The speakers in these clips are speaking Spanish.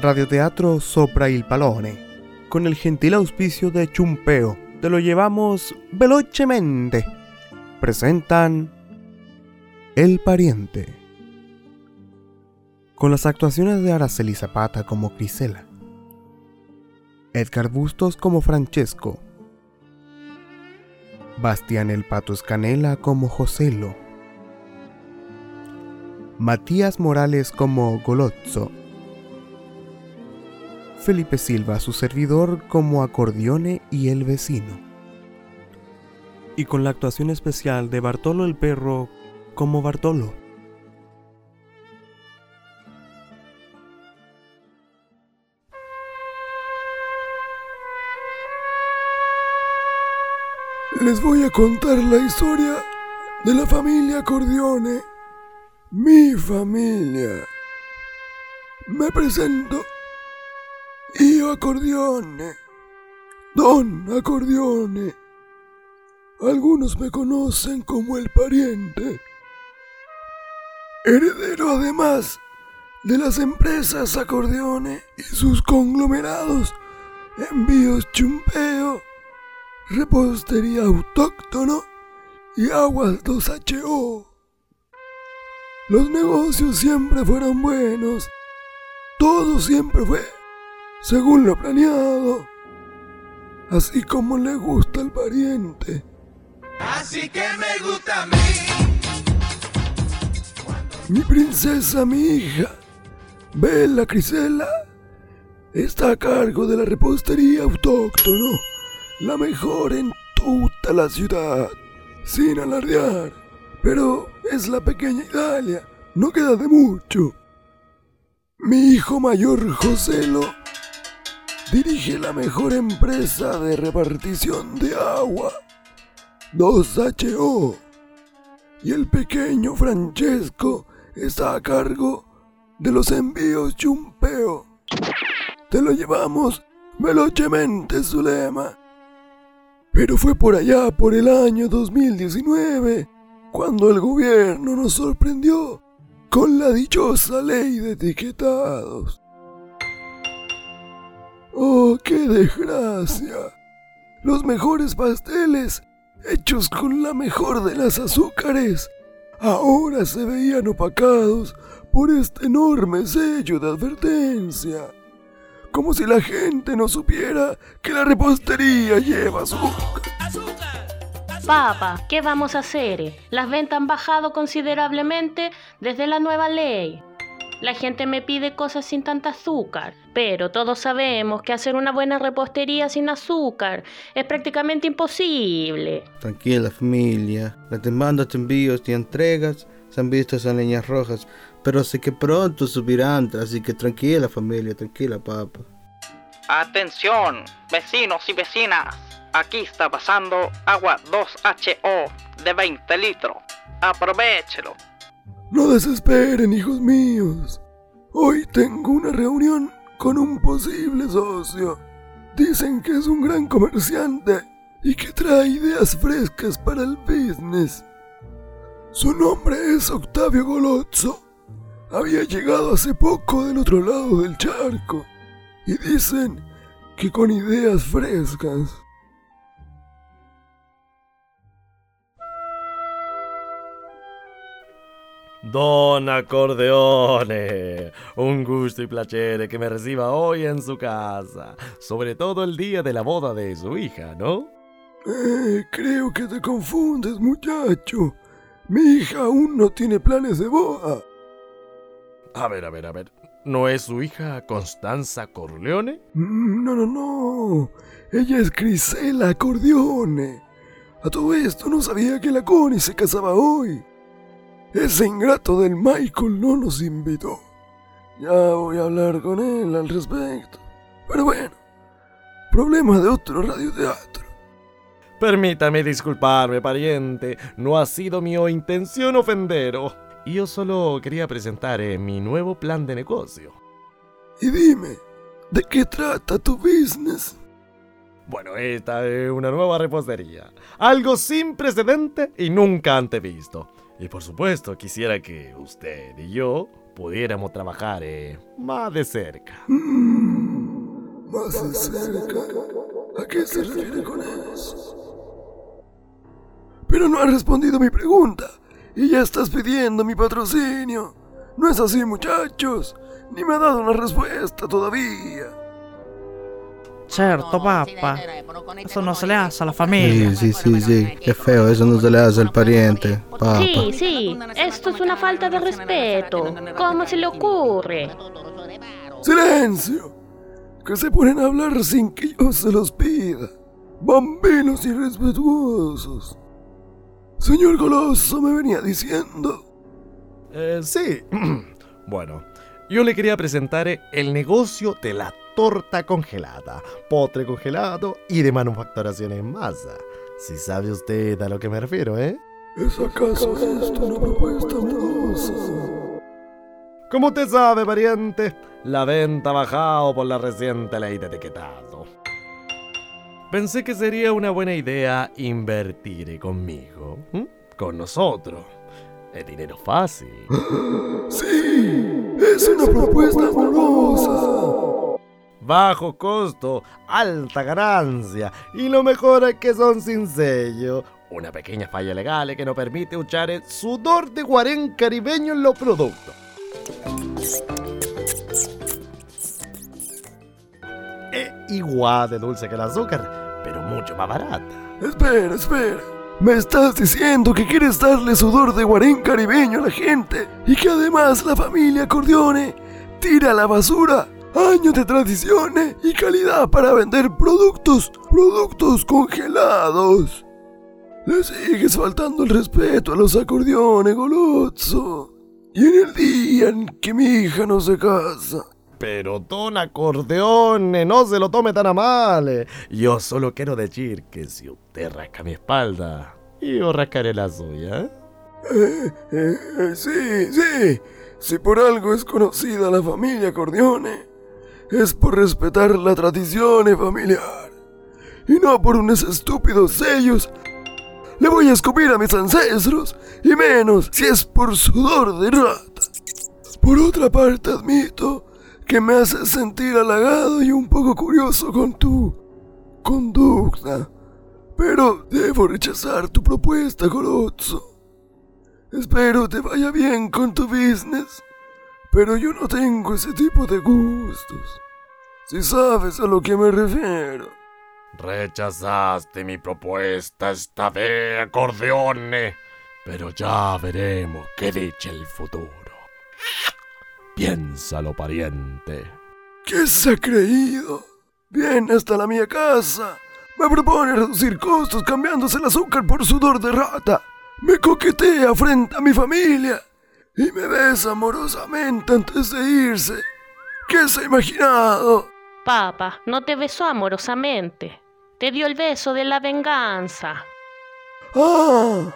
Radioteatro Sopra il Palone, con el gentil auspicio de Chumpeo, te lo llevamos velocemente. Presentan El Pariente. Con las actuaciones de Araceli Zapata como Crisela, Edgar Bustos como Francesco, Bastián El Pato Escanela como Joselo, Matías Morales como Golozzo, Felipe Silva, su servidor, como acordeone y el vecino. Y con la actuación especial de Bartolo el perro como Bartolo. Les voy a contar la historia de la familia Acordeone. Mi familia. Me presento. Io Acordeone. Don Acordeone. Algunos me conocen como el pariente. Heredero además de las empresas Acordeone y sus conglomerados Envíos Chumpeo, Repostería Autóctono y Aguas 2HO. Los negocios siempre fueron buenos. Todo siempre fue según lo planeado. Así como le gusta al pariente. Así que me gusta a mí. Mi princesa, mi hija, Bella Crisela, está a cargo de la repostería autóctono, la mejor en toda la ciudad, sin alardear. Pero es la pequeña Italia, no queda de mucho. Mi hijo mayor, Joselo, dirige la mejor empresa de repartición de agua, 2HO. Y el pequeño Francesco está a cargo de los envíos Chumpeo. Te lo llevamos velocemente, Zulema. Pero fue por allá, por el año 2019, cuando el gobierno nos sorprendió con la dichosa ley de etiquetados. ¡Oh, qué desgracia! Los mejores pasteles, hechos con la mejor de las azúcares, ahora se veían opacados por este enorme sello de advertencia. Como si la gente no supiera que la repostería lleva azúcar. Papa, ¿qué vamos a hacer? Las ventas han bajado considerablemente desde la nueva ley. La gente me pide cosas sin tanta azúcar, pero todos sabemos que hacer una buena repostería sin azúcar es prácticamente imposible. Tranquila familia, las demandas de envíos y entregas se han visto en líneas rojas, pero sé que pronto subirán, así que tranquila familia, tranquila papa. Atención, vecinos y vecinas, aquí está pasando agua 2HO de 20 litros. Aprovechelo. No desesperen, hijos míos. Hoy tengo una reunión con un posible socio. Dicen que es un gran comerciante y que trae ideas frescas para el business. Su nombre es Octavio Golozzo. Había llegado hace poco del otro lado del charco y dicen que con ideas frescas. Don Acordeone, un gusto y placer que me reciba hoy en su casa, sobre todo el día de la boda de su hija, ¿no? Eh, creo que te confundes, muchacho. Mi hija aún no tiene planes de boda. A ver, a ver, a ver. ¿No es su hija Constanza Corleone? Mm, No, no, no. Ella es Crisela Acordeone. A todo esto no sabía que la Connie se casaba hoy. Ese ingrato del Michael no nos invitó. Ya voy a hablar con él al respecto. Pero bueno, problema de otro radioteatro. Permítame disculparme, pariente. No ha sido mi intención ofenderos. Yo solo quería presentar eh, mi nuevo plan de negocio. Y dime, ¿de qué trata tu business? Bueno, esta es una nueva repostería. Algo sin precedente y nunca antes visto. Y por supuesto, quisiera que usted y yo pudiéramos trabajar eh, más de cerca. Más de cerca. ¿A qué se refiere con eso? Pero no has respondido mi pregunta. Y ya estás pidiendo mi patrocinio. No es así, muchachos. Ni me ha dado una respuesta todavía. Cierto, papá. Eso no se le hace a la familia. Sí, sí, sí, sí. Qué feo, eso no se le hace al pariente, papá. Sí, sí, esto es una falta de respeto. ¿Cómo se le ocurre? ¡Silencio! Que se ponen a hablar sin que yo se los pida. Bambinos irrespetuosos. Señor Goloso me venía diciendo. Eh, sí. bueno, yo le quería presentar el negocio de la torta congelada, potre congelado y de manufacturación en masa. Si sabe usted a lo que me refiero, ¿eh? ¿Es acaso esto una propuesta amorosa? Como usted sabe, pariente, la venta ha bajado por la reciente ley de etiquetado. Pensé que sería una buena idea invertir conmigo, ¿m? con nosotros. Es dinero fácil. Sí, es una propuesta amorosa. Bajo costo, alta ganancia y lo mejor es que son sin sello. Una pequeña falla legal que no permite usar el sudor de guarén caribeño en los productos. Es igual de dulce que el azúcar, pero mucho más barata. Espera, espera. Me estás diciendo que quieres darle sudor de guarén caribeño a la gente y que además la familia Cordione tira la basura años de tradiciones y calidad para vender productos, productos congelados. Le sigues faltando el respeto a los acordeones, Golozzo. Y en el día en que mi hija no se casa, Pero don acordeone, no se lo tome tan a mal. Yo solo quiero decir que si usted rasca mi espalda, yo rascaré la suya. ¿eh? Eh, sí, sí. Si por algo es conocida la familia Cordione, es por respetar la tradición familiar. Y no por unos estúpidos sellos. Le voy a escupir a mis ancestros, y menos si es por sudor de rata. Por otra parte, admito que me haces sentir halagado y un poco curioso con tu conducta. Pero debo rechazar tu propuesta, Golozzo. Espero te vaya bien con tu business, pero yo no tengo ese tipo de gustos. Si sabes a lo que me refiero. Rechazaste mi propuesta esta vez, acordeone. Pero ya veremos qué dice el futuro. Piénsalo, pariente. ¿Qué se ha creído? Viene hasta la mía casa. Me propone reducir costos cambiándose el azúcar por sudor de rata. Me coquetea frente a mi familia. Y me besa amorosamente antes de irse. ¿Qué se ha imaginado? Papa, no te besó amorosamente. Te dio el beso de la venganza. Ah,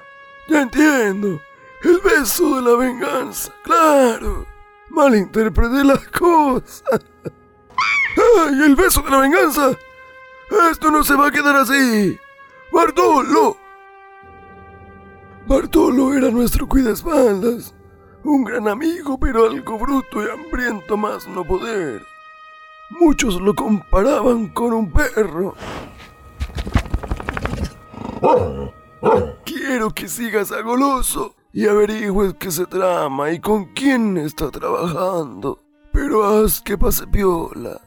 ya entiendo. El beso de la venganza, claro. Malinterpreté las cosas. ¡Ay, el beso de la venganza! Esto no se va a quedar así. Bartolo. Bartolo era nuestro cuidaespaldas. Un gran amigo, pero algo bruto y hambriento más no poder. Muchos lo comparaban con un perro. Quiero que sigas a Goloso y averigües qué se trama y con quién está trabajando. Pero haz que pase piola.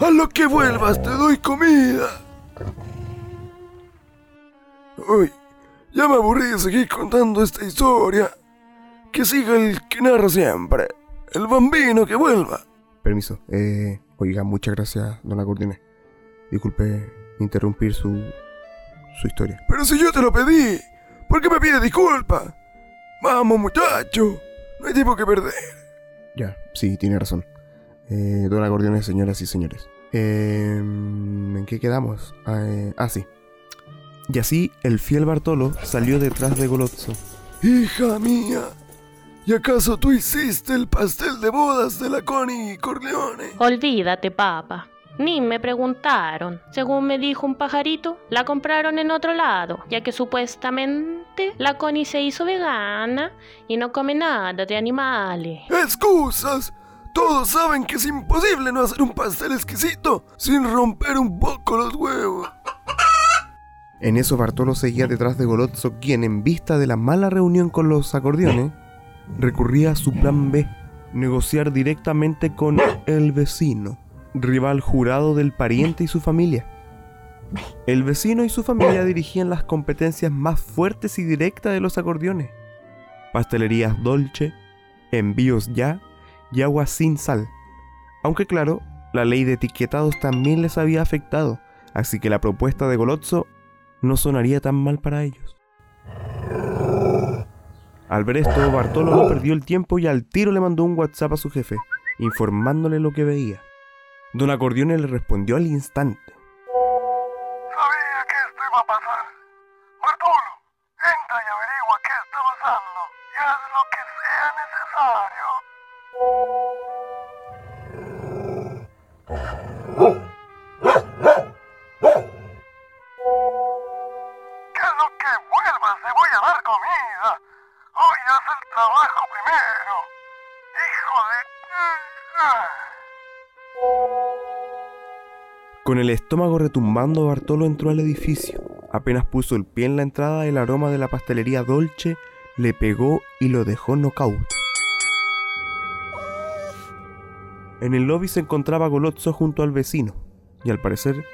A lo que vuelvas te doy comida. Uy, ya me aburrí de seguir contando esta historia. Que siga el que narra siempre. El bambino que vuelva. Permiso. Eh, oiga, muchas gracias, don Acordeone. Disculpe interrumpir su, su historia. Pero si yo te lo pedí, ¿por qué me pide disculpa? Vamos, muchacho. No hay tiempo que perder. Ya, sí, tiene razón. Eh, don Acordeone, señoras y señores. Eh, ¿En qué quedamos? Ah, eh, ah, sí. Y así el fiel Bartolo salió detrás de Golozzo. Hija mía, ¿y acaso tú hiciste el pastel de bodas de la Connie Corleone? Olvídate, papa. Ni me preguntaron. Según me dijo un pajarito, la compraron en otro lado, ya que supuestamente la Connie se hizo vegana y no come nada de animales. ¡Excusas! Todos saben que es imposible no hacer un pastel exquisito sin romper un poco los huevos. En eso Bartolo seguía detrás de Golozzo, quien en vista de la mala reunión con los acordeones, recurría a su plan B, negociar directamente con el vecino, rival jurado del pariente y su familia. El vecino y su familia dirigían las competencias más fuertes y directas de los acordeones. Pastelerías dolce, envíos ya y agua sin sal. Aunque claro, la ley de etiquetados también les había afectado, así que la propuesta de Golozzo no sonaría tan mal para ellos. Al ver esto, Bartolo no perdió el tiempo y al tiro le mandó un WhatsApp a su jefe, informándole lo que veía. Don Acordione le respondió al instante. Con el estómago retumbando, Bartolo entró al edificio. Apenas puso el pie en la entrada, el aroma de la pastelería Dolce le pegó y lo dejó nocaut. En el lobby se encontraba Golozzo junto al vecino, y al parecer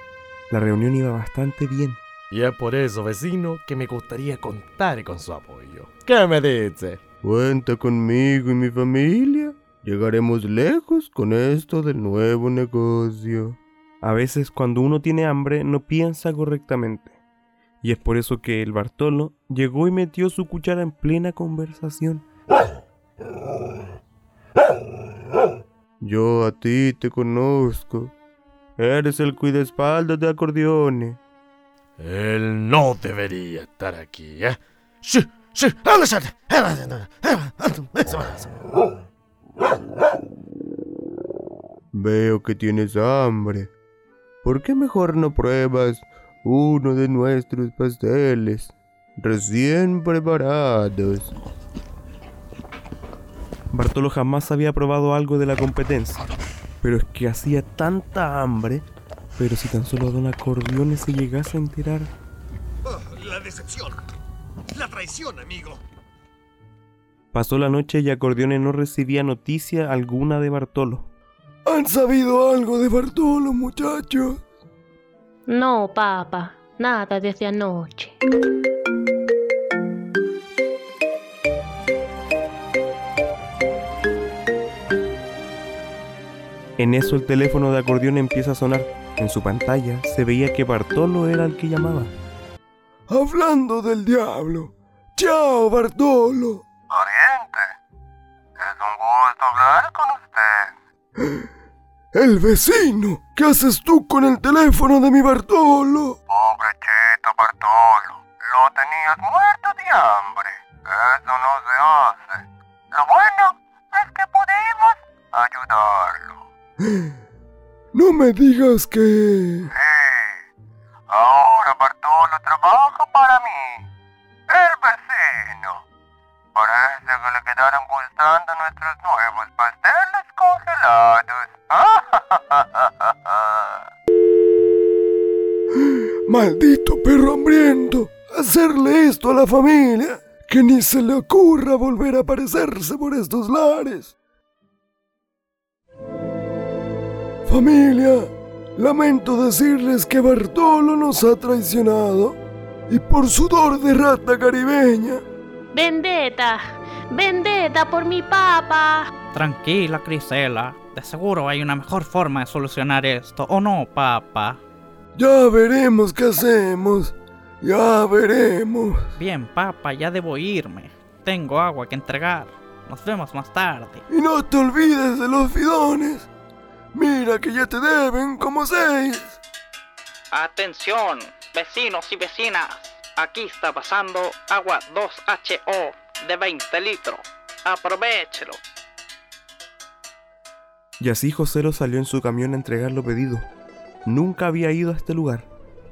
la reunión iba bastante bien. Y es por eso, vecino, que me gustaría contar con su apoyo. ¿Qué me dice? Cuenta conmigo y mi familia. Llegaremos lejos con esto del nuevo negocio. A veces cuando uno tiene hambre no piensa correctamente. Y es por eso que el Bartolo llegó y metió su cuchara en plena conversación. Yo a ti te conozco. Eres el cuidaespaldas de acordeones. Él no debería estar aquí, ¿eh? ¡Sí! ¡Sí! Veo que tienes hambre. ¿Por qué mejor no pruebas uno de nuestros pasteles recién preparados? Bartolo jamás había probado algo de la competencia, pero es que hacía tanta hambre. Pero si tan solo Don Acordeones se llegase a enterar, La decepción. La traición, amigo. pasó la noche y Acordeones no recibía noticia alguna de Bartolo. ¿Han sabido algo de Bartolo, muchachos? No, papá, nada desde anoche. En eso el teléfono de acordeón empieza a sonar. En su pantalla se veía que Bartolo era el que llamaba. Hablando del diablo. Chao, Bartolo. Pariente. Es un gusto hablar con usted. El vecino. ¿Qué haces tú con el teléfono de mi Bartolo? Pobrecito Bartolo. Lo tenías muerto de hambre. Eso no se hace. Lo bueno es que pudimos ayudarlo. No me digas que... Sí. Ahora Bartolo trabaja para mí. El vecino. Parece que le quedaron gustando nuestros nuevos pasteles congelados. Maldito perro hambriento. Hacerle esto a la familia. Que ni se le ocurra volver a aparecerse por estos lares. Familia, lamento decirles que Bartolo nos ha traicionado. Y por sudor de rata caribeña, Vendetta, vendetta por mi papá. Tranquila, Crisela. De seguro hay una mejor forma de solucionar esto, ¿o no, papá? ya veremos qué hacemos. Ya veremos. Bien, papá, ya debo irme. Tengo agua que entregar. Nos vemos más tarde. Y no te olvides de los fidones. Mira que ya te deben como seis. Atención, vecinos y vecinas. Aquí está pasando agua 2HO de 20 litros. Aprovechelo. Y así Joselo salió en su camión a entregar lo pedido. nunca había ido a este lugar.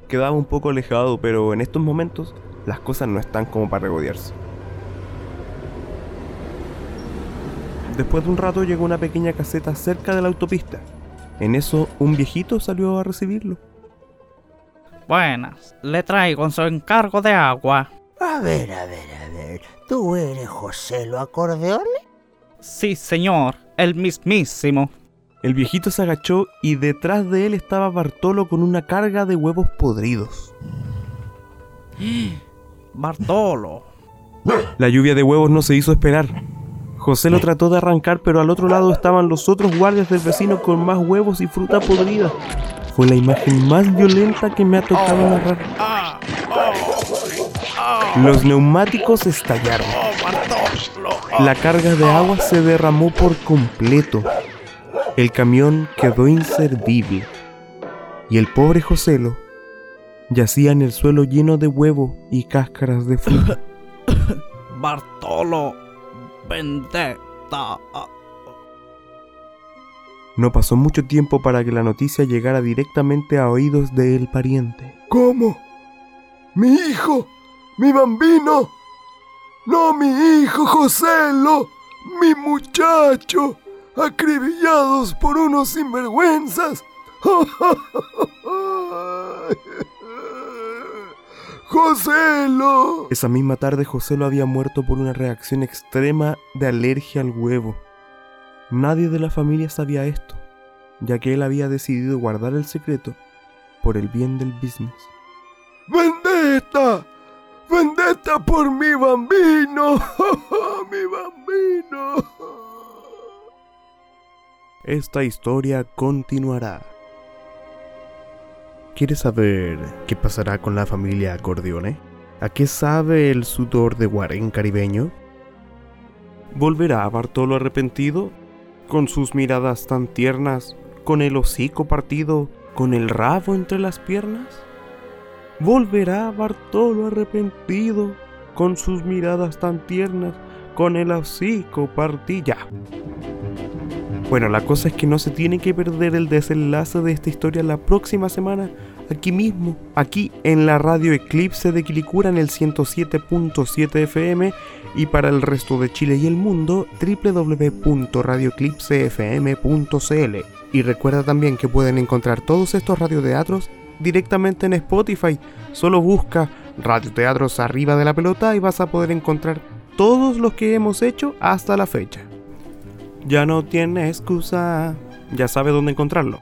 Quedaba un poco alejado, pero en estos momentos las cosas no están como para regodearse. Después de un rato llegó una pequeña caseta cerca de la autopista. En eso, un viejito salió a recibirlo. Buenas, le traigo su encargo de agua. A ver, a ver, a ver. ¿Tú eres José lo acordeones? Sí, señor, el mismísimo. El viejito se agachó y detrás de él estaba Bartolo con una carga de huevos podridos. Bartolo. La lluvia de huevos no se hizo esperar. José lo trató de arrancar, pero al otro lado estaban los otros guardias del vecino con más huevos y fruta podrida. Fue la imagen más violenta que me ha tocado narrar. Los neumáticos estallaron. La carga de agua se derramó por completo. El camión quedó inservible. Y el pobre Joselo yacía en el suelo lleno de huevo y cáscaras de fruta. Bartolo. Vendetta. No pasó mucho tiempo para que la noticia llegara directamente a oídos del pariente. ¿Cómo? ¿Mi hijo? ¿Mi bambino? No, mi hijo Joselo, mi muchacho, acribillados por unos sinvergüenzas. Joselo. Esa misma tarde Joselo había muerto por una reacción extrema de alergia al huevo. Nadie de la familia sabía esto, ya que él había decidido guardar el secreto por el bien del business. ¡Vendetta! ¡Vendetta por mi bambino! ¡Mi bambino! Esta historia continuará. ¿Quieres saber qué pasará con la familia Acordeone? ¿A qué sabe el sudor de Guarén caribeño? ¿Volverá Bartolo arrepentido? Con sus miradas tan tiernas, con el hocico partido, con el rabo entre las piernas? ¿Volverá Bartolo arrepentido, con sus miradas tan tiernas, con el hocico partido? Bueno, la cosa es que no se tiene que perder el desenlace de esta historia la próxima semana, aquí mismo, aquí en la radio Eclipse de Quilicura en el 107.7 FM y para el resto de Chile y el mundo www.radioeclipsefm.cl. Y recuerda también que pueden encontrar todos estos radioteatros directamente en Spotify. Solo busca radioteatros arriba de la pelota y vas a poder encontrar todos los que hemos hecho hasta la fecha. Ya no tiene excusa. Ya sabe dónde encontrarlo.